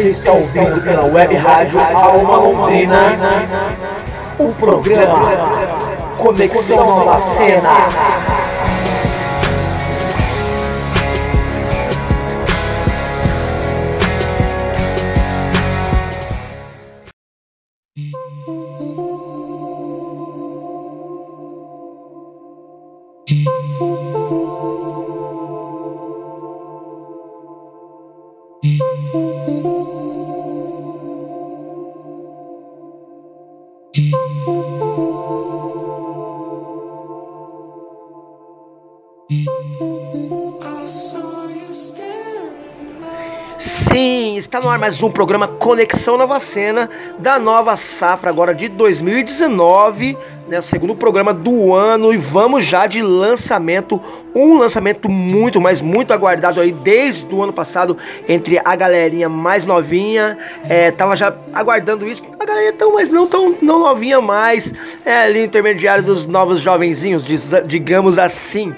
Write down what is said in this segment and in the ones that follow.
Você está ouvindo pela web rádio Alma Londrina o programa Conexão na No ar mais um programa Conexão Nova Cena da nova safra agora de 2019, né, o segundo programa do ano e vamos já de lançamento, um lançamento muito, mas muito aguardado aí desde o ano passado entre a galerinha mais novinha, é, tava já aguardando isso, a galerinha tão, mas não tão não novinha mais, é ali intermediário dos novos jovenzinhos, digamos assim.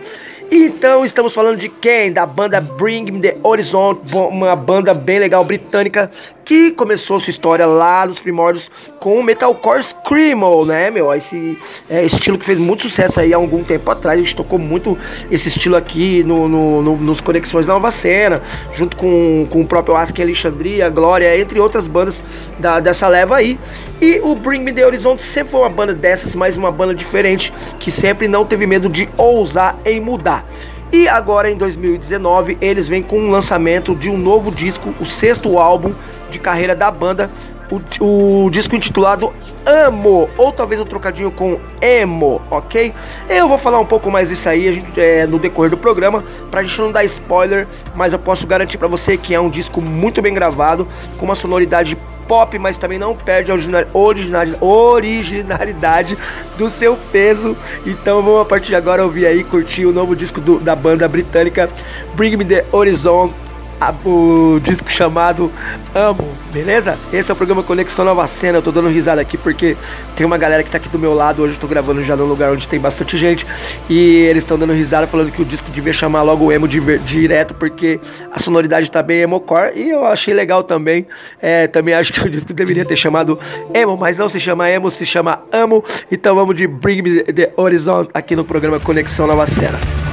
Então estamos falando de quem? Da banda Bring Me The Horizon, uma banda bem legal britânica que começou sua história lá nos primórdios com o metalcore screamo, né, meu? Esse é, estilo que fez muito sucesso aí há algum tempo atrás. A gente tocou muito esse estilo aqui no, no, no nos Conexões da Nova Cena, junto com, com o próprio Ask Alexandria, Glória, entre outras bandas da, dessa leva aí. E o Bring Me The Horizonte sempre foi uma banda dessas, mas uma banda diferente, que sempre não teve medo de ousar em mudar. E agora em 2019 eles vêm com o um lançamento de um novo disco, o sexto álbum de carreira da banda, o, o, disco intitulado Amo, ou talvez um trocadinho com Emo, ok? Eu vou falar um pouco mais disso aí a gente, é, no decorrer do programa, pra gente não dar spoiler, mas eu posso garantir para você que é um disco muito bem gravado, com uma sonoridade pop, mas também não perde a originalidade, do seu peso. Então vamos a partir de agora ouvir aí, curtir o novo disco do, da banda britânica Bring Me The Horizon o disco chamado Amo, beleza? Esse é o programa Conexão Nova Cena. Eu tô dando risada aqui porque tem uma galera que tá aqui do meu lado. Hoje eu tô gravando já num lugar onde tem bastante gente. E eles estão dando risada falando que o disco devia chamar logo Emo direto porque a sonoridade tá bem emocore. E eu achei legal também. É, também acho que o disco deveria ter chamado Emo, mas não se chama Emo, se chama Amo. Então vamos de Bring Me The Horizon aqui no programa Conexão Nova Cena.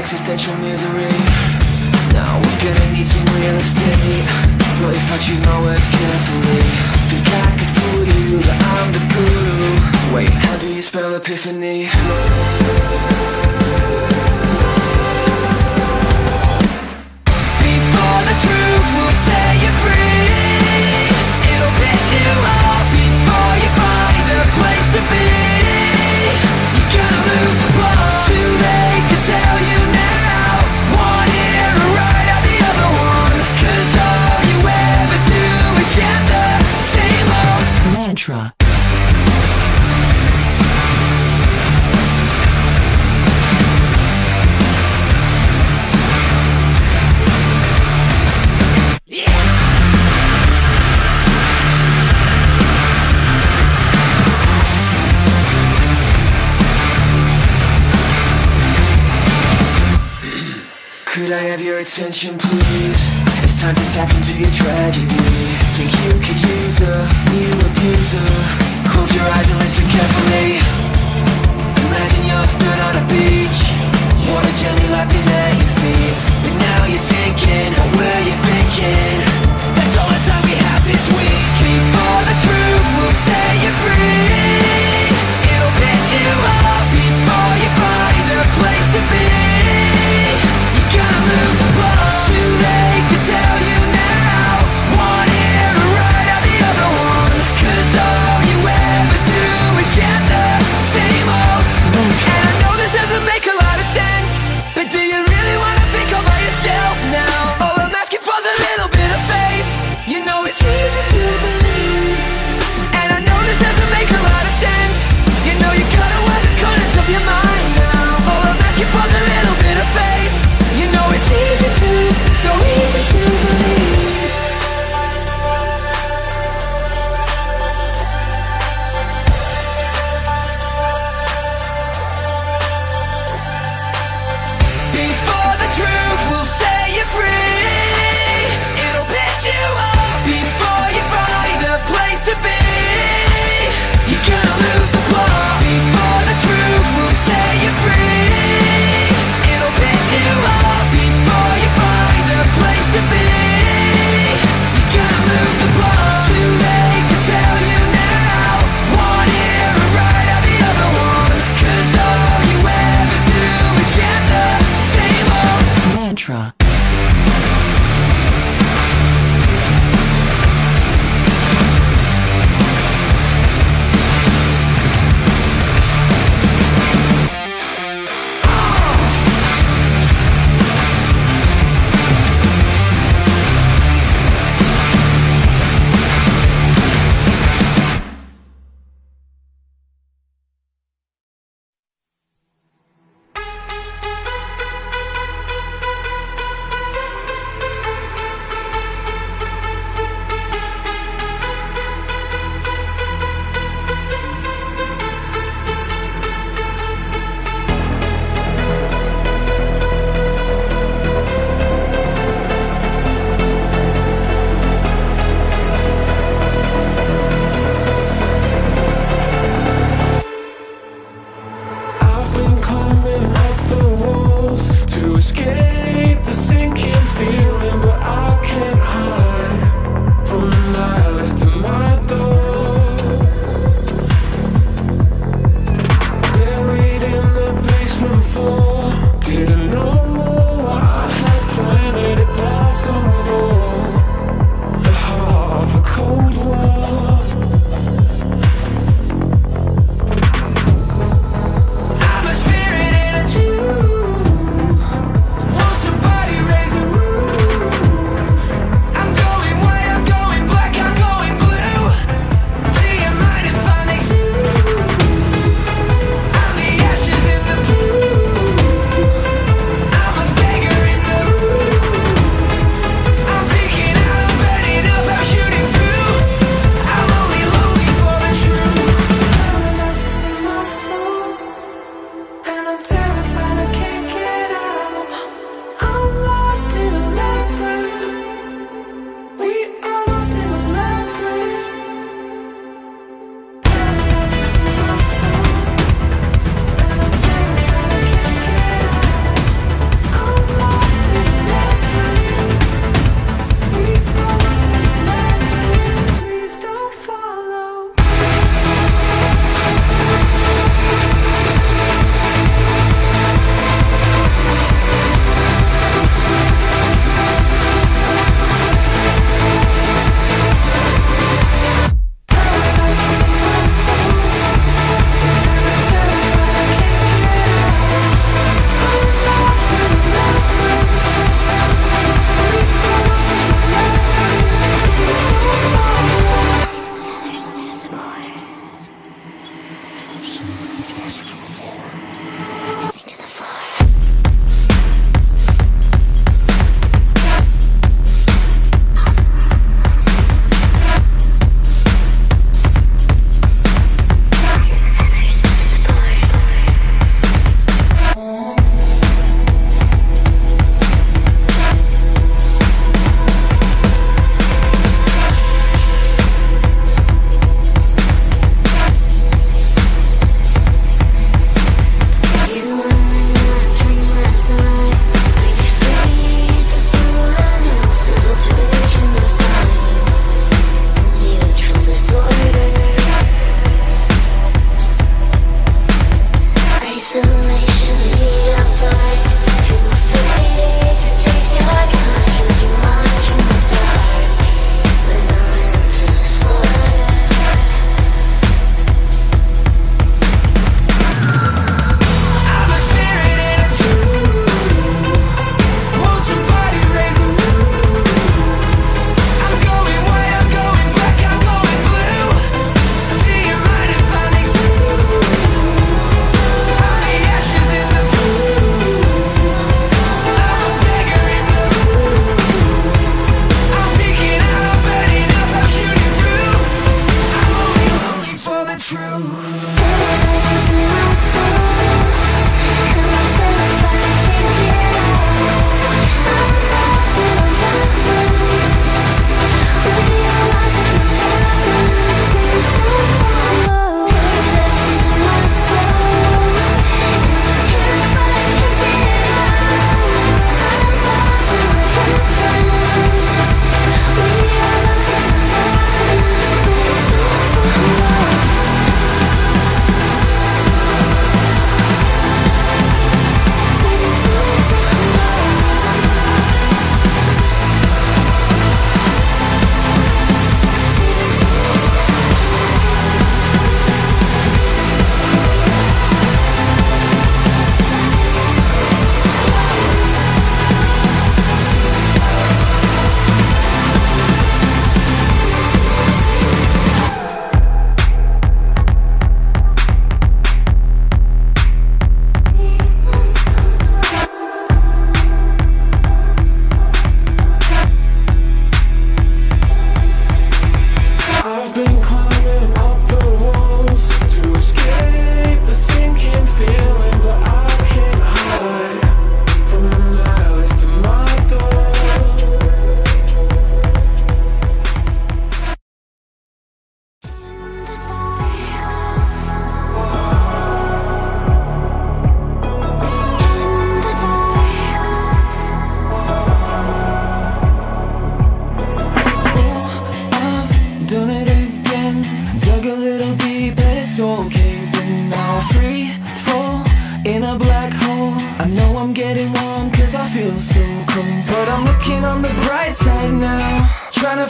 Existential misery Now we're gonna need some real estate. But if I choose my words carefully Think I could fool you that I'm the guru. Wait, how do you spell epiphany? Before the truth will set you free It'll piss you off before you find a place to be attention, please? It's time to tap into your tragedy. Think you could use a new abuser. Close your eyes and listen carefully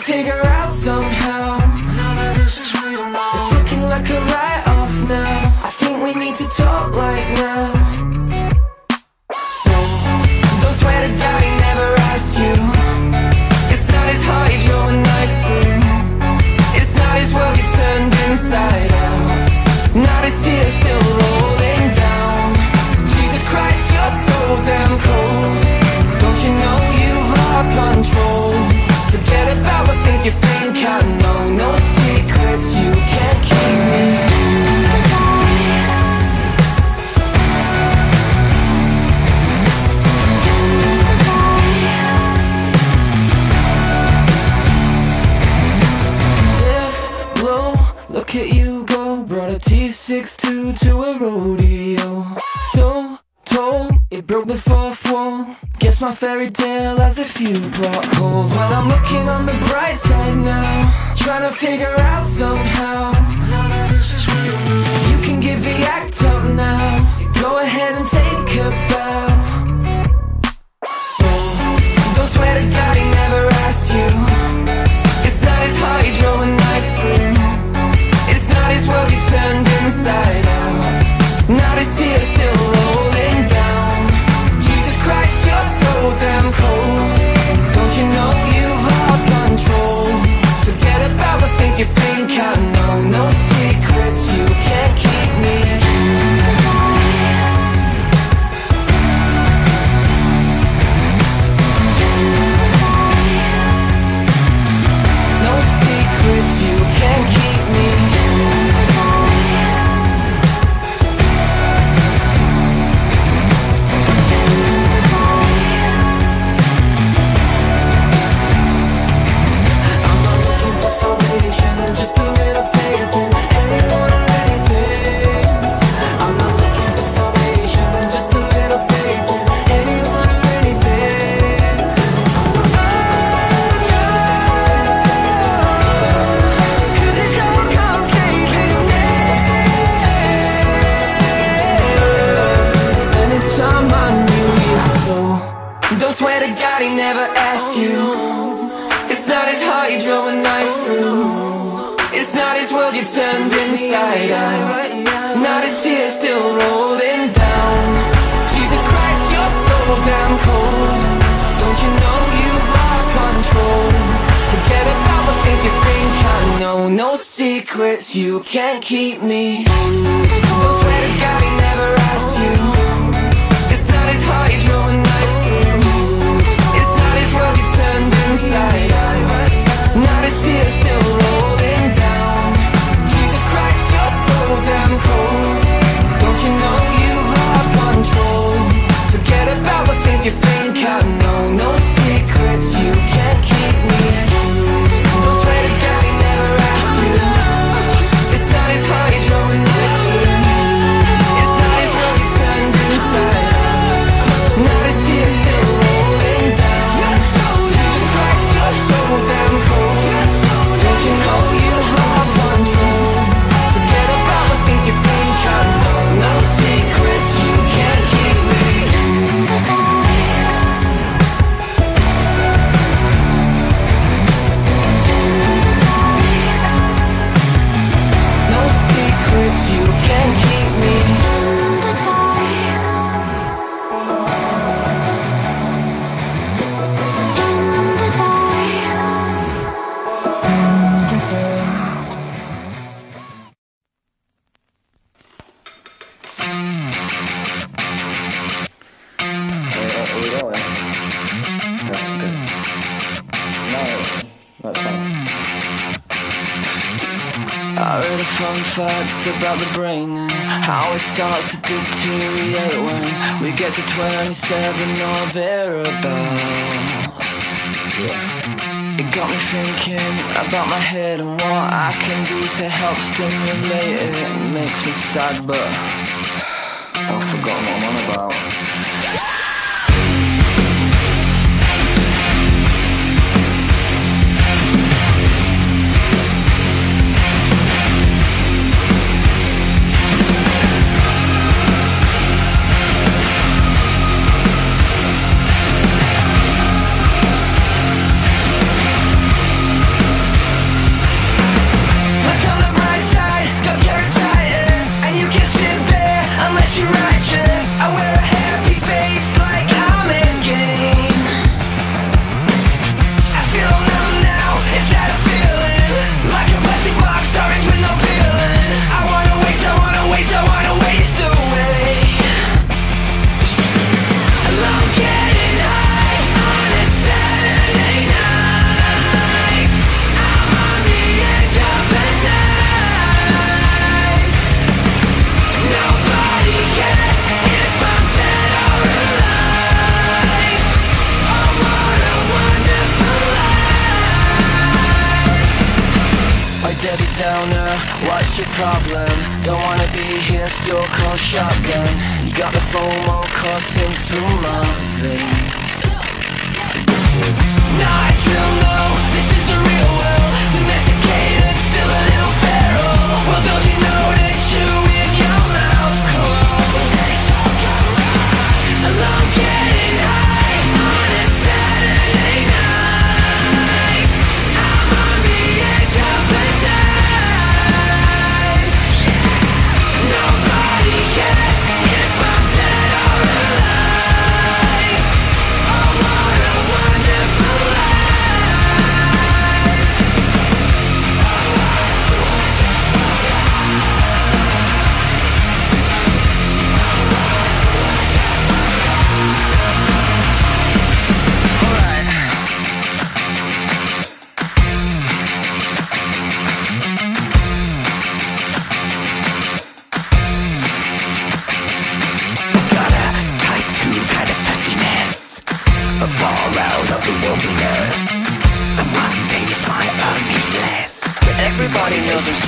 figure out my fairy tale as a few plot holes. Well, I'm looking on the bright side now, trying to figure out somehow. None of this is real. You can give the act up now. Go ahead and take a bow. So, don't swear to God, he never asked you. facts about the brain and how it starts to deteriorate when we get to 27 or thereabouts. It got me thinking about my head and what I can do to help stimulate it. It makes me sad, but I've forgotten what I'm on about.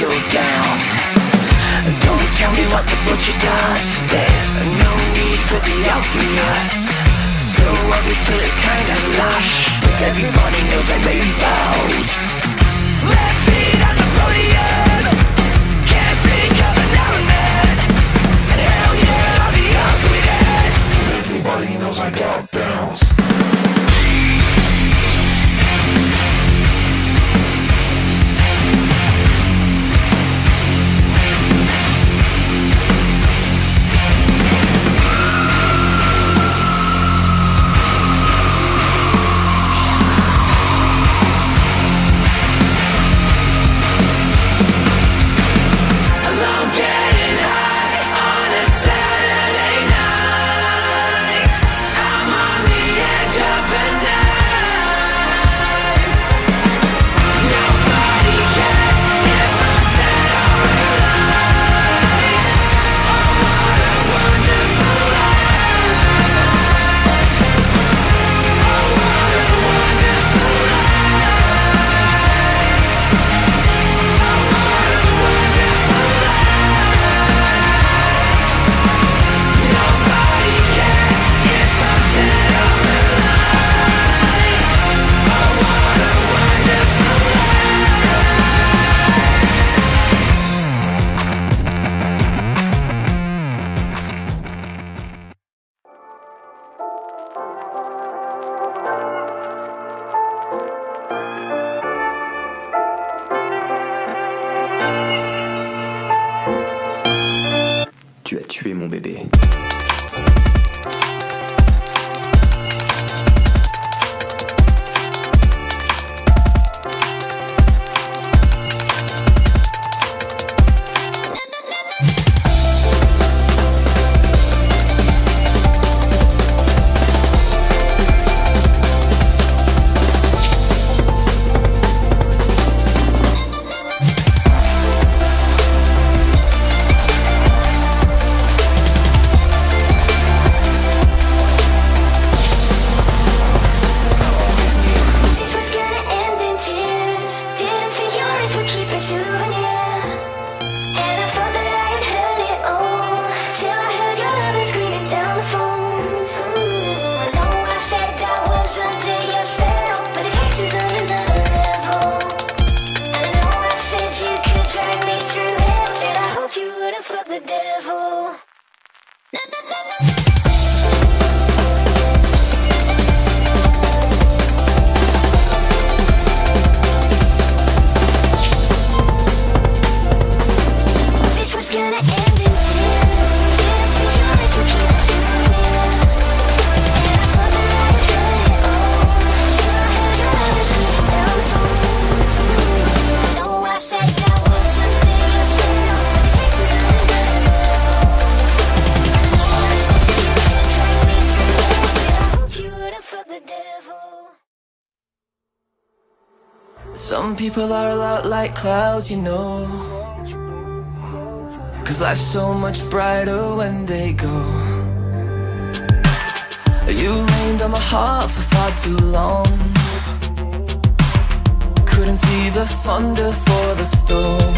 you down. Don't tell me what the butcher does. There's no need for the obvious. So ugly still is kinda lush But everybody knows I made vows. Let's feet on the podium. Can't think of another man hell yeah, the ugliness Everybody knows I got Some people are a lot like clouds, you know. Cause life's so much brighter when they go. You rained on my heart for far too long. Couldn't see the thunder for the storm.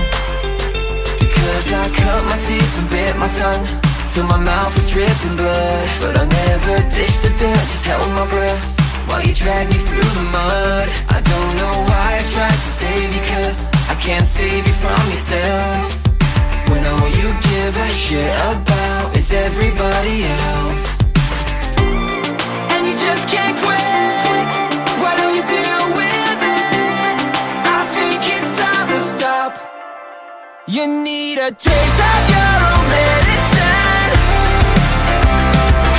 Because I cut my teeth and bit my tongue Till my mouth was dripping blood. But I never dished a dirt, just held my breath while you drag me through the mud. I don't know why I tried to save you cause I can't save you from yourself. When all you give a shit about is everybody else. And you just can't quit. Why don't you deal with it? I think it's time to stop. You need a taste of your own medicine.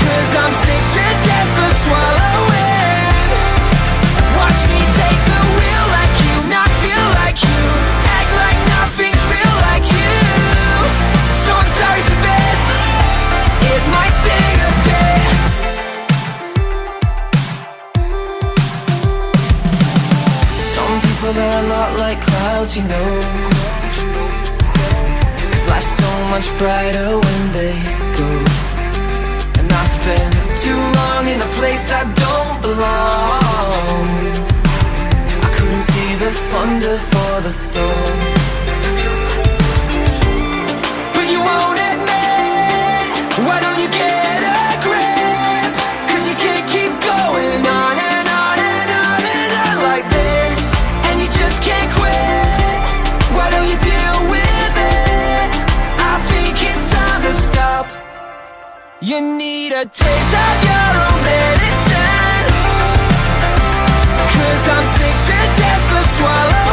Cause I'm sick to death of swallowing Well, they're a lot like clouds, you know. Cause life's so much brighter when they go. And I spend too long in a place I don't belong. I couldn't see the thunder for the storm. a taste of your own medicine. Cause I'm sick to death of swallowing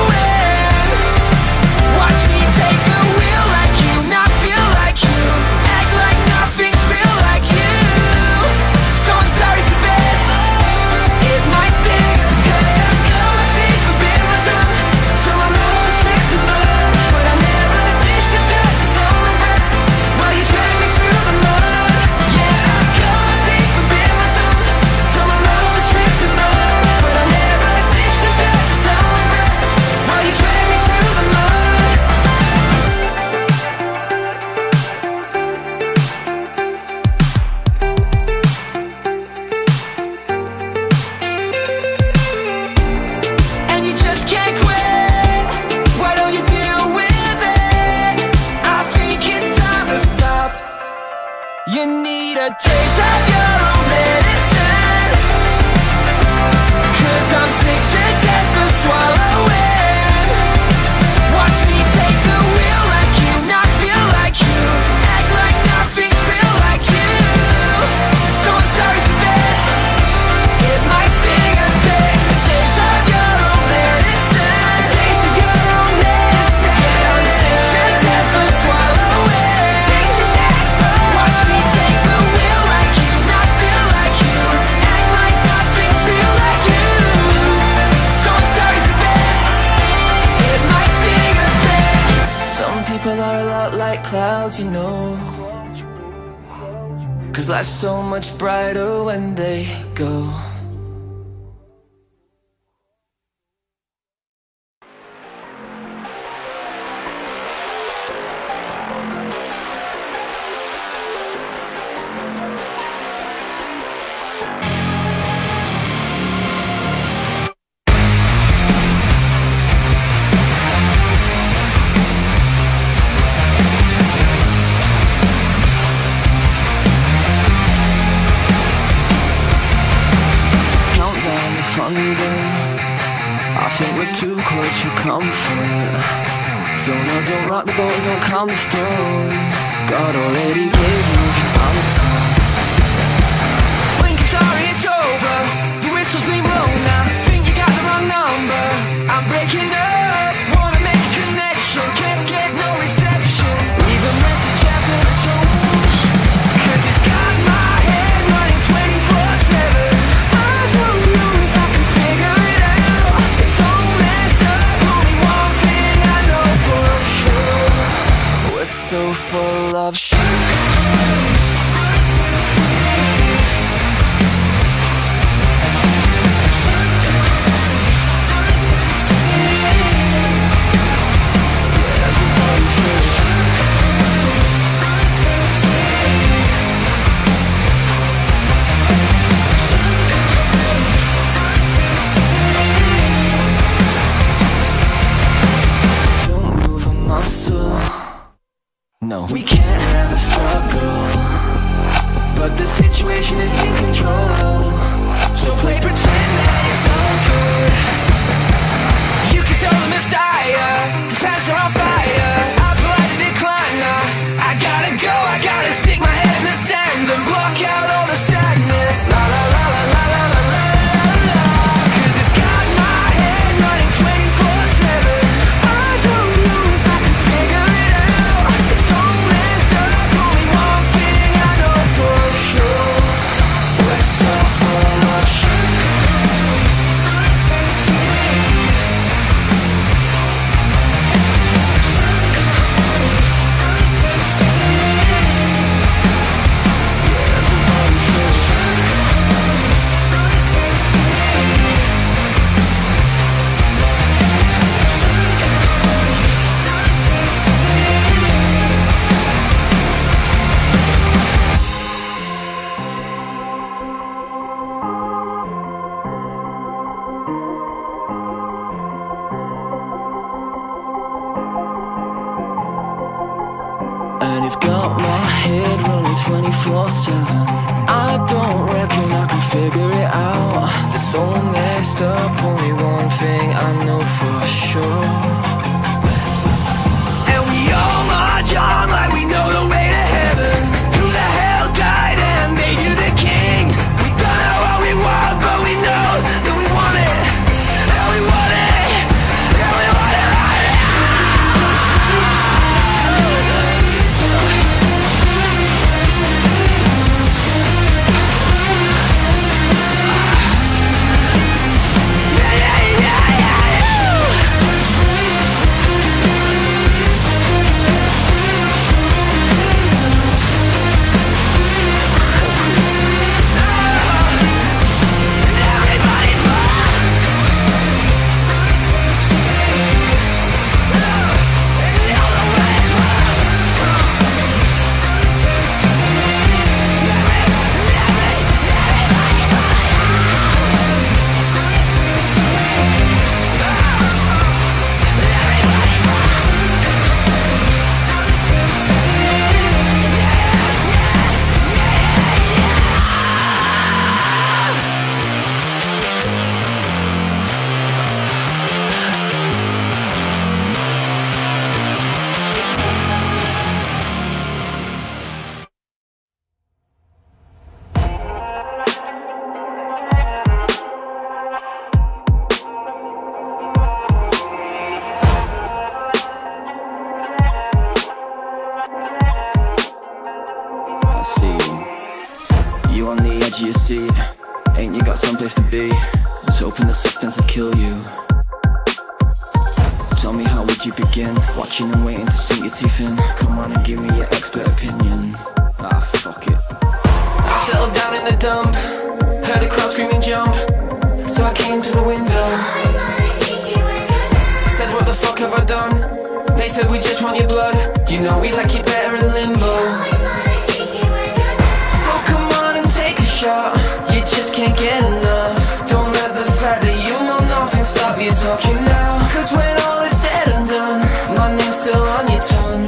life's so much brighter when they go. I'm still crowd screaming jump. So I came to the window, said, What the fuck have I done? They said, We just want your blood. You know, we like it better in limbo. So come on and take a shot. You just can't get enough. Don't let the fact that you know nothing stop you talking now. Cause when all is said and done, my name's still on your tongue.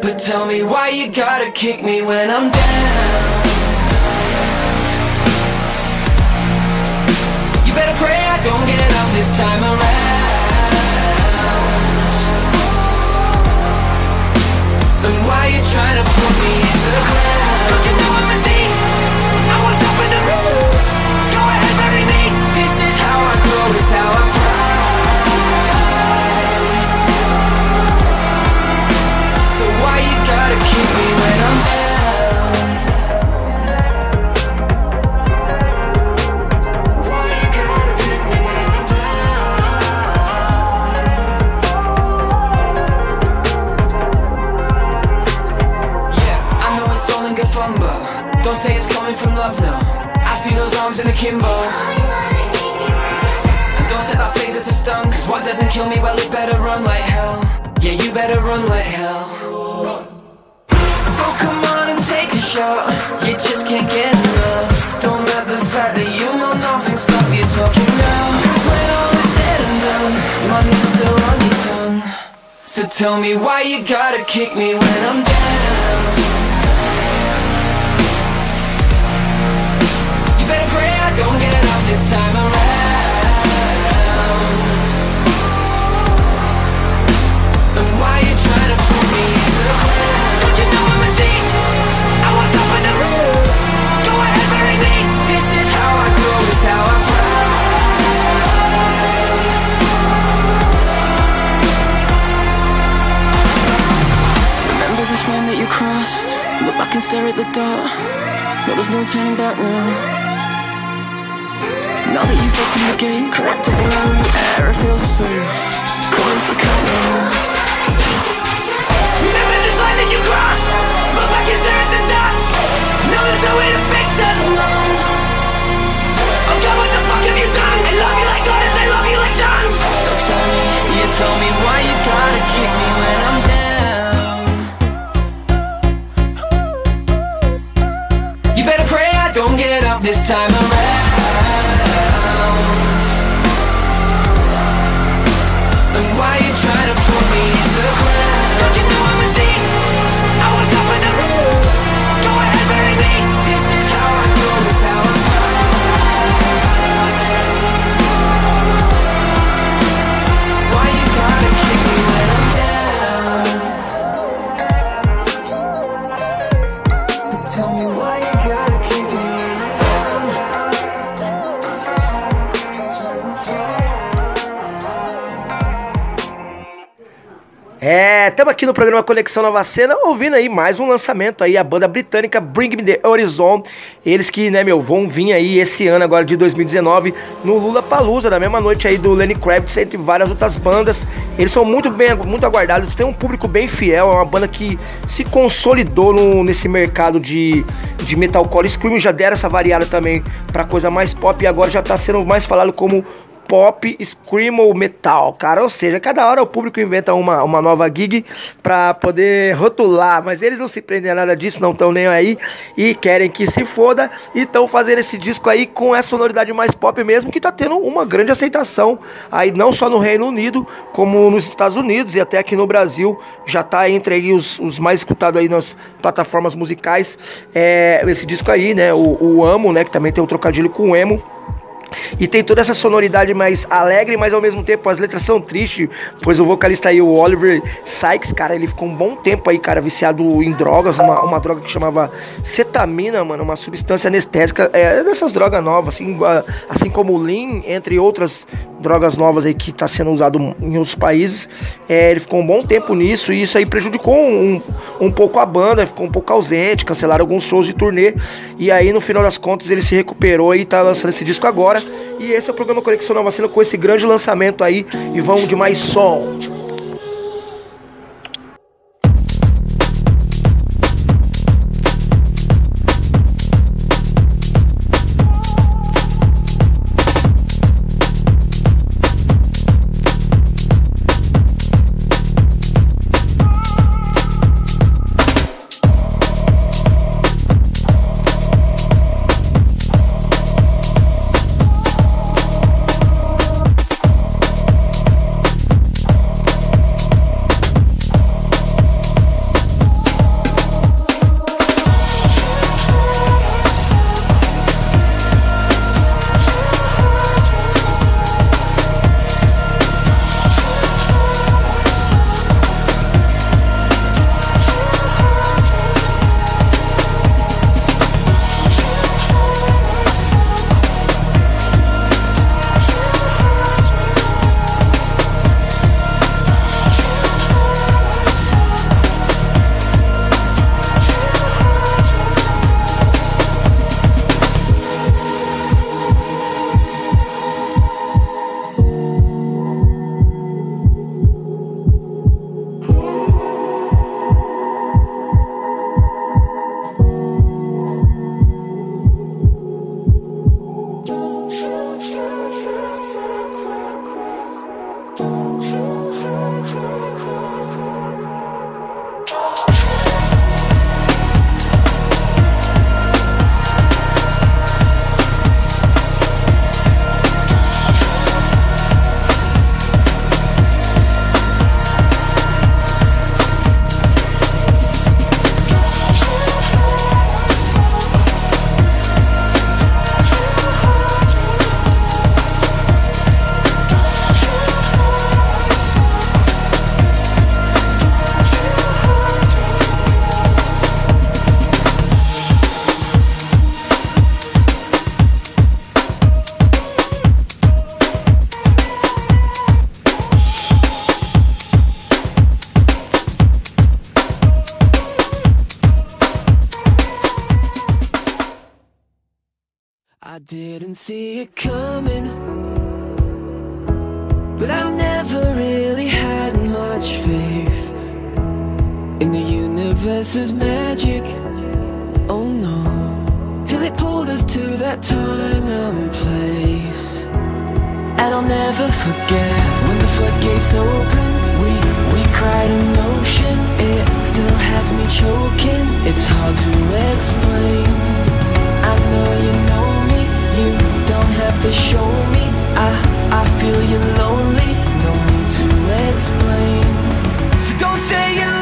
But tell me why you gotta kick me when I'm down. Better pray I don't get up this time around. Then why you trying to put me in the ground? Don't you know I'm a don't say it's coming from love now. I see those arms in the kimbo. And don't set that phaser to stun, cause what doesn't kill me, well, it better run like hell. Yeah, you better run like hell. So come on and take a shot. You just can't get enough. Don't let the fact that you know nothing stop you talking now. Cause when all is said and done, my name's still on your tongue. So tell me why you gotta kick me when I'm down. Break the dot. No, there's no turning back now. Now that you've opened the gate, corrected the around the air, it feels so cold to now. Remember this line that you crossed? Look back and stare at the dot. No, there's no way to fix us, no. Oh God, what the fuck have you done? I love you like goddess, I love you like sons. So tell me, you tell me why time around. Estamos aqui no programa Conexão Nova Cena, ouvindo aí mais um lançamento aí, a banda britânica Bring Me The Horizon, eles que, né, meu, vão vir aí esse ano agora de 2019 no Lula Palusa, na mesma noite aí do Lenny Kravitz, entre várias outras bandas, eles são muito bem, muito aguardados, têm um público bem fiel, é uma banda que se consolidou no, nesse mercado de, de metalcore, Scream já deram essa variada também pra coisa mais pop e agora já tá sendo mais falado como pop, screamo, metal, cara. Ou seja, cada hora o público inventa uma, uma nova gig pra poder rotular, mas eles não se prendem a nada disso, não estão nem aí e querem que se foda e estão fazendo esse disco aí com essa sonoridade mais pop mesmo, que tá tendo uma grande aceitação aí, não só no Reino Unido, como nos Estados Unidos e até aqui no Brasil, já tá entre aí os, os mais escutados aí nas plataformas musicais. É, esse disco aí, né, o, o Amo, né, que também tem um trocadilho com o Emo. E tem toda essa sonoridade mais alegre, mas ao mesmo tempo as letras são tristes, pois o vocalista aí, o Oliver Sykes, cara, ele ficou um bom tempo aí, cara, viciado em drogas, uma, uma droga que chamava cetamina, mano, uma substância anestésica, é dessas drogas novas, assim, assim como o Lean, entre outras drogas novas aí que tá sendo usado em outros países. É, ele ficou um bom tempo nisso e isso aí prejudicou um, um pouco a banda, ficou um pouco ausente, cancelaram alguns shows de turnê. E aí, no final das contas, ele se recuperou e tá lançando esse disco agora. E esse é o programa Conexão Nova Cena com esse grande lançamento aí. E vamos de mais som. Didn't see it coming. But I never really had much faith In the universe's magic. Oh no. Till it pulled us to that time and place. And I'll never forget When the floodgates opened. We, we cried ocean It still has me choking. It's hard to explain. I know you know you don't have to show me. I, I feel you're lonely. No need to explain. So don't say you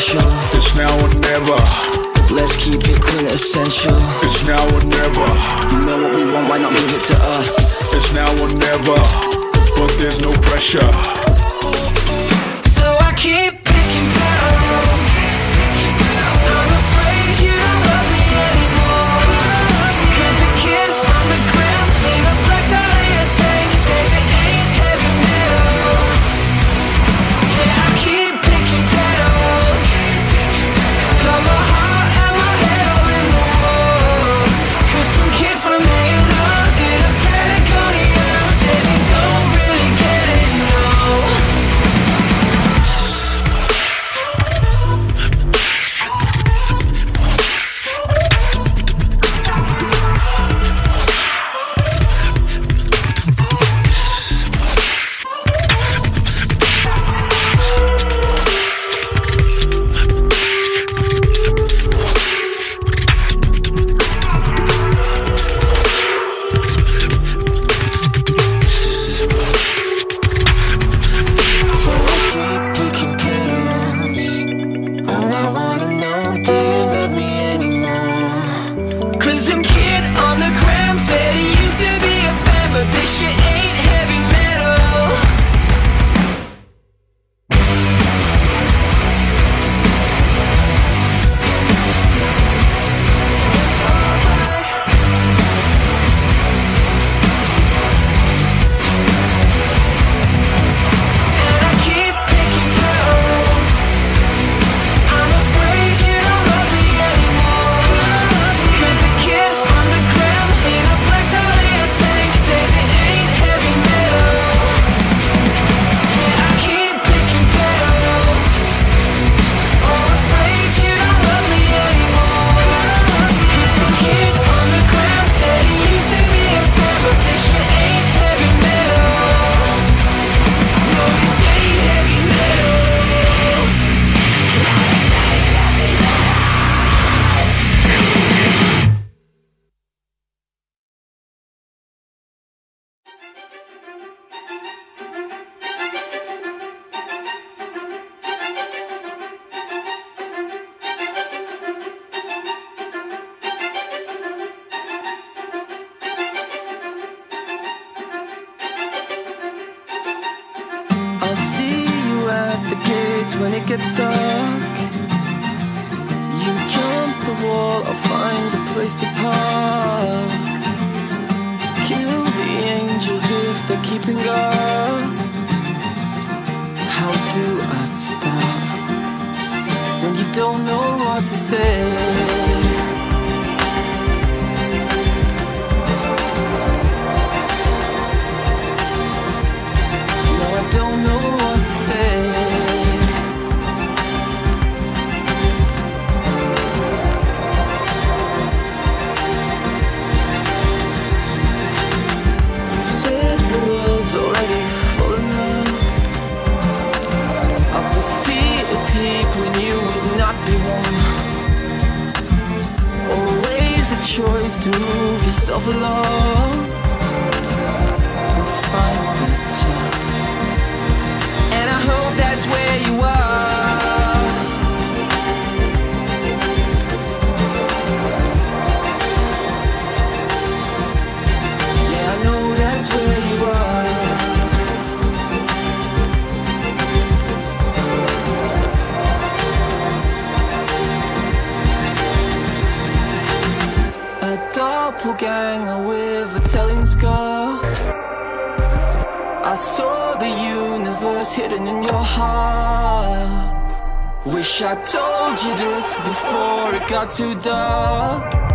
special. It's now or never. Let's keep it quintessential. It's now or never. You know what we want, why not give it to us? It's now or never. But there's no pressure. yourself alone. wish I told you this before it got too dark.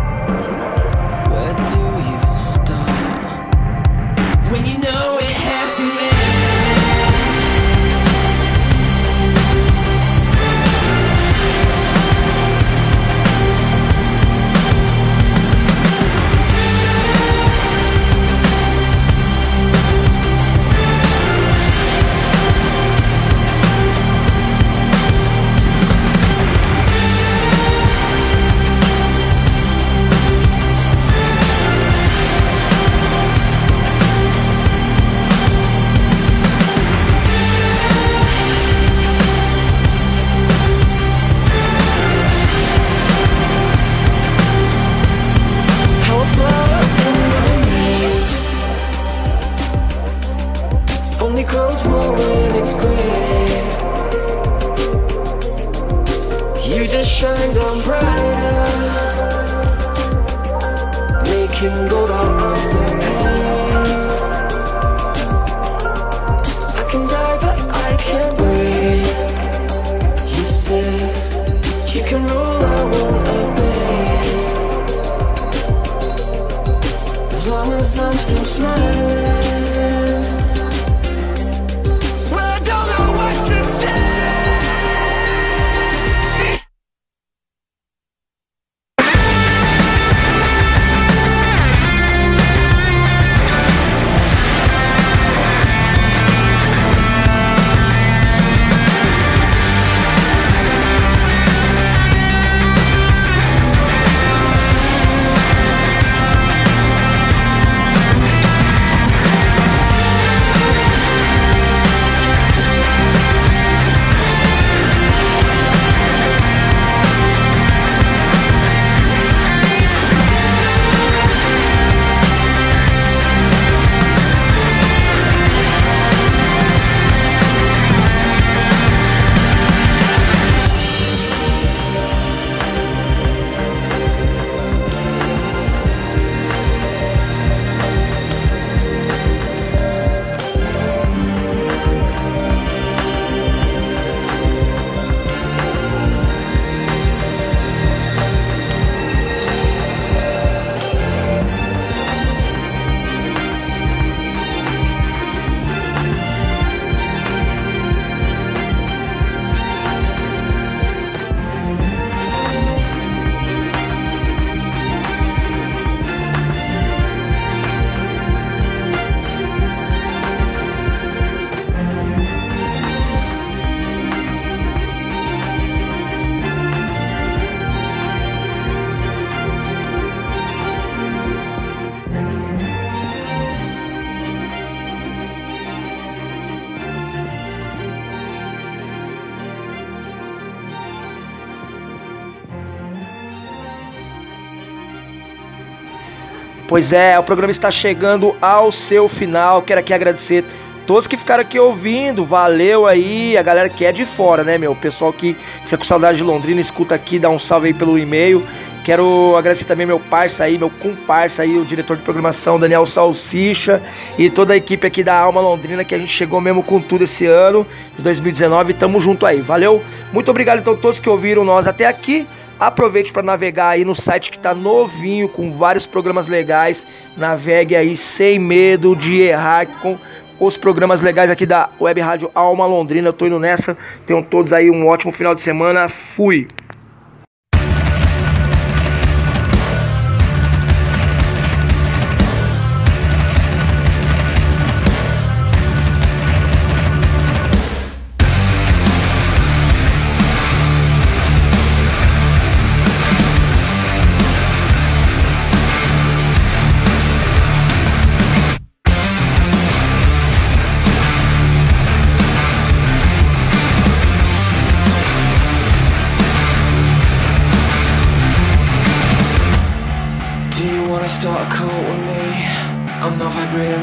Pois é, o programa está chegando ao seu final. Quero aqui agradecer todos que ficaram aqui ouvindo. Valeu aí, a galera que é de fora, né, meu? O pessoal que fica com saudade de Londrina, escuta aqui, dá um salve aí pelo e-mail. Quero agradecer também meu parça aí, meu comparsa aí, o diretor de programação Daniel Salsicha e toda a equipe aqui da Alma Londrina que a gente chegou mesmo com tudo esse ano de 2019. Tamo junto aí, valeu? Muito obrigado então a todos que ouviram nós até aqui. Aproveite para navegar aí no site que tá novinho, com vários programas legais. Navegue aí sem medo de errar com os programas legais aqui da Web Rádio Alma Londrina. Eu tô indo nessa. Tenham todos aí um ótimo final de semana. Fui!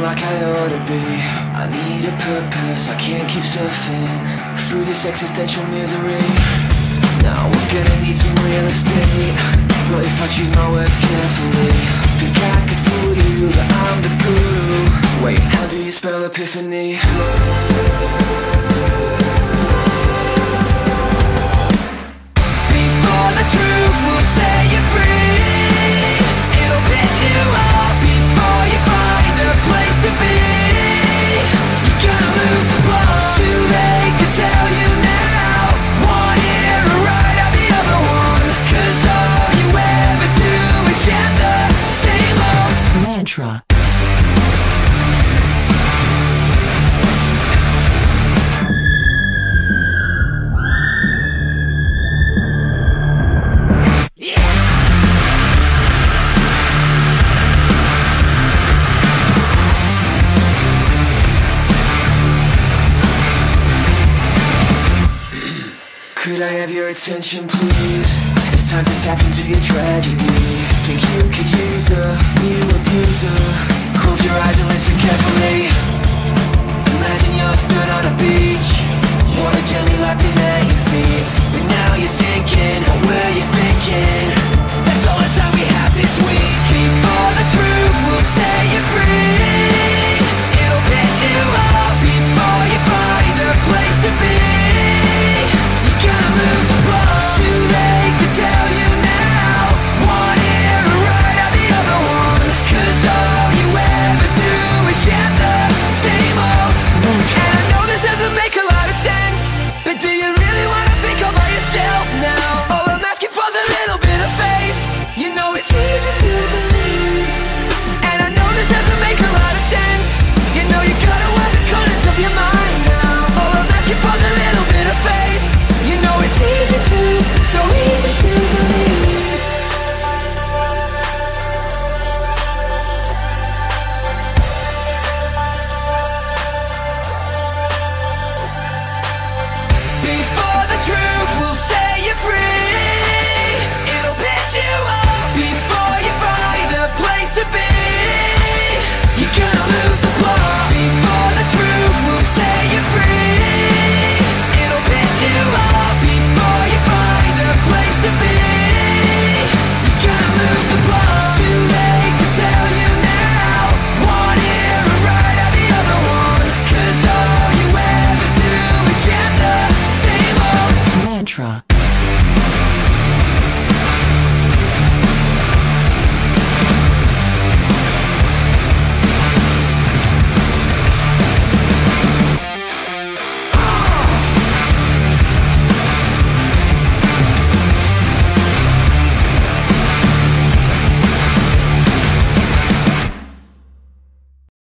Like I ought to be. I need a purpose, I can't keep surfing through this existential misery. Now we're gonna need some real estate. But if I choose my words carefully, think I could fool you that I'm the guru. Wait, how do you spell epiphany? Before the truth will set you free It'll piss you off attention, please. It's time to tap into your tragedy. Think you could use a new abuser? Close your eyes and listen carefully. Imagine you're stood on a beach. Water gently lapping at your feet. But now you're sinking. What were you thinking? That's all the time we have this week. Before the truth will set you free.